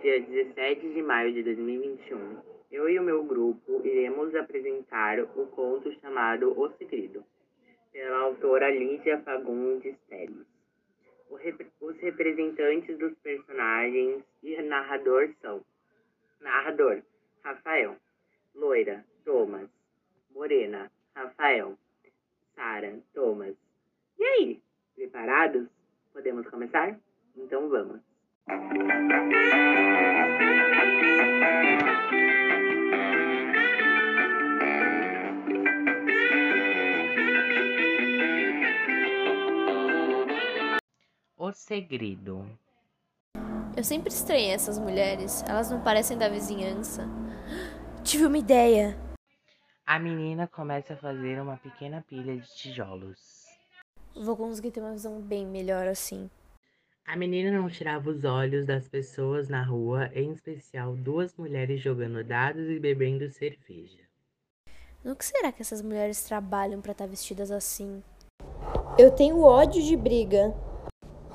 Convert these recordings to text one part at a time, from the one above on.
dia 17 de maio de 2021, eu e o meu grupo iremos apresentar o conto chamado O Segredo, pela autora Lídia Fagundes Teles. Os representantes dos personagens e narrador são Narrador, Rafael. Loira, Thomas. Morena, Rafael. Sara, Thomas. E aí, preparados? Podemos começar? Então vamos. O segredo. Eu sempre estranhei essas mulheres. Elas não parecem da vizinhança. Tive uma ideia. A menina começa a fazer uma pequena pilha de tijolos. Vou conseguir ter uma visão bem melhor assim. A menina não tirava os olhos das pessoas na rua, em especial duas mulheres jogando dados e bebendo cerveja. No que será que essas mulheres trabalham para estar tá vestidas assim? Eu tenho ódio de briga.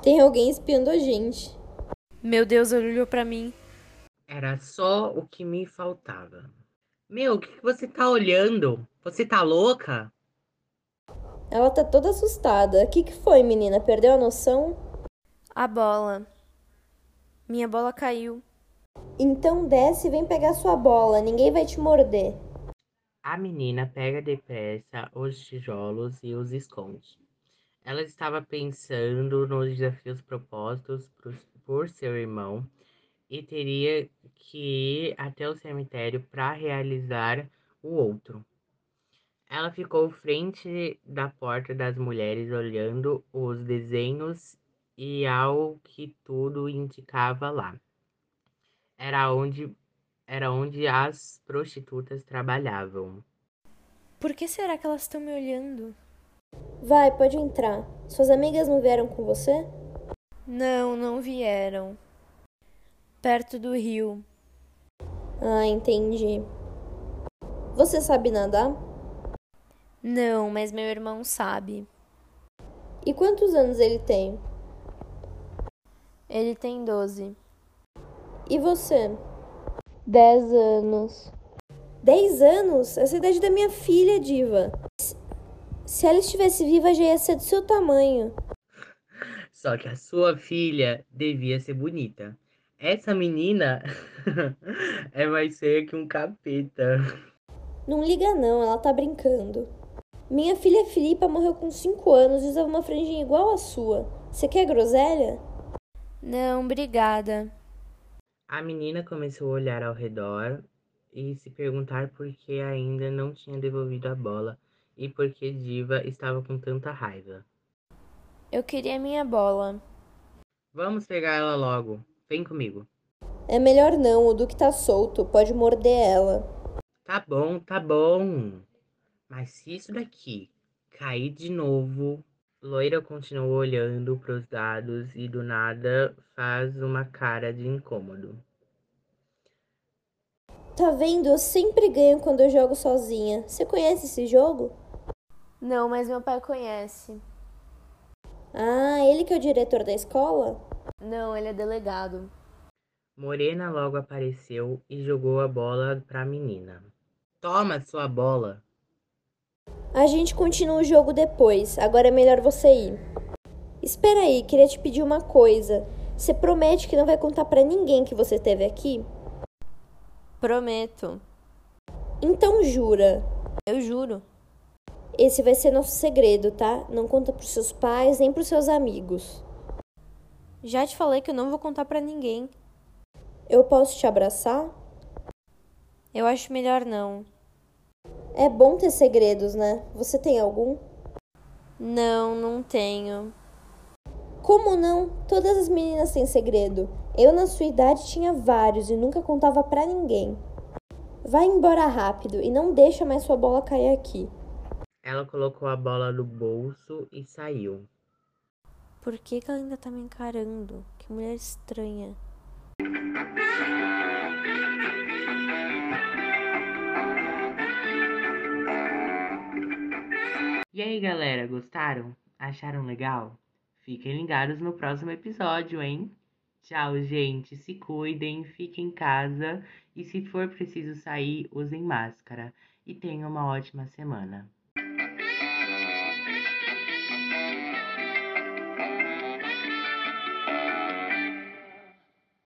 Tem alguém espiando a gente. Meu Deus, ele olhou para mim. Era só o que me faltava. Meu, o que, que você tá olhando? Você tá louca? Ela tá toda assustada. O que, que foi, menina? Perdeu a noção? A bola. Minha bola caiu. Então desce e vem pegar sua bola. Ninguém vai te morder. A menina pega depressa os tijolos e os esconde. Ela estava pensando nos desafios propostos por seu irmão e teria que ir até o cemitério para realizar o outro. Ela ficou frente da porta das mulheres olhando os desenhos e ao que tudo indicava lá. Era onde era onde as prostitutas trabalhavam. Por que será que elas estão me olhando? Vai, pode entrar. Suas amigas não vieram com você? Não, não vieram. Perto do rio. Ah, entendi. Você sabe nadar? Não, mas meu irmão sabe. E quantos anos ele tem? Ele tem 12. E você? 10 anos. 10 anos? Essa é a idade da minha filha, Diva. Se ela estivesse viva, já ia ser do seu tamanho. Só que a sua filha devia ser bonita. Essa menina é mais feia que um capeta. Não liga não, ela tá brincando. Minha filha Filipa morreu com 5 anos e usava uma franjinha igual a sua. Você quer groselha? Não, obrigada. A menina começou a olhar ao redor e se perguntar por que ainda não tinha devolvido a bola e por que Diva estava com tanta raiva. Eu queria minha bola. Vamos pegar ela logo. Vem comigo. É melhor não, o Duque tá solto, pode morder ela. Tá bom, tá bom. Mas se isso daqui cair de novo. Loira continuou olhando pros dados e do nada faz uma cara de incômodo. Tá vendo? Eu sempre ganho quando eu jogo sozinha. Você conhece esse jogo? Não, mas meu pai conhece. Ah, ele que é o diretor da escola? Não, ele é delegado. Morena logo apareceu e jogou a bola pra menina. Toma sua bola. A gente continua o jogo depois. Agora é melhor você ir. Espera aí, queria te pedir uma coisa. Você promete que não vai contar para ninguém que você esteve aqui? Prometo. Então jura. Eu juro. Esse vai ser nosso segredo, tá? Não conta pros seus pais nem pros seus amigos. Já te falei que eu não vou contar para ninguém. Eu posso te abraçar? Eu acho melhor não. É bom ter segredos, né? Você tem algum? Não, não tenho. Como não? Todas as meninas têm segredo. Eu, na sua idade, tinha vários e nunca contava para ninguém. Vai embora rápido e não deixa mais sua bola cair aqui. Ela colocou a bola no bolso e saiu. Por que, que ela ainda tá me encarando? Que mulher estranha. E aí, galera, gostaram? Acharam legal? Fiquem ligados no próximo episódio, hein? Tchau, gente. Se cuidem, fiquem em casa e se for preciso sair, usem máscara. E tenham uma ótima semana.